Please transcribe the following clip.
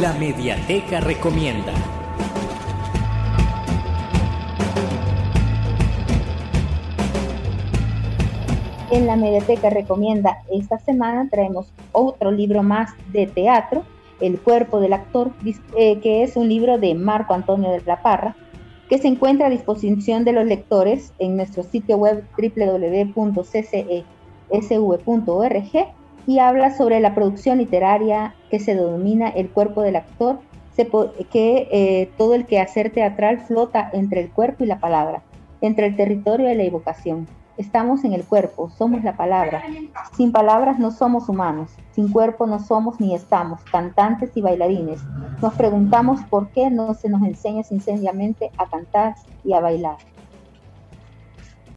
La Mediateca Recomienda. En la Mediateca Recomienda esta semana traemos otro libro más de teatro, El cuerpo del actor, eh, que es un libro de Marco Antonio de la Parra, que se encuentra a disposición de los lectores en nuestro sitio web www.ccesv.org y habla sobre la producción literaria que se denomina El cuerpo del actor, que eh, todo el quehacer teatral flota entre el cuerpo y la palabra, entre el territorio y la evocación. Estamos en el cuerpo, somos la palabra. Sin palabras no somos humanos, sin cuerpo no somos ni estamos, cantantes y bailarines. Nos preguntamos por qué no se nos enseña sinceramente a cantar y a bailar.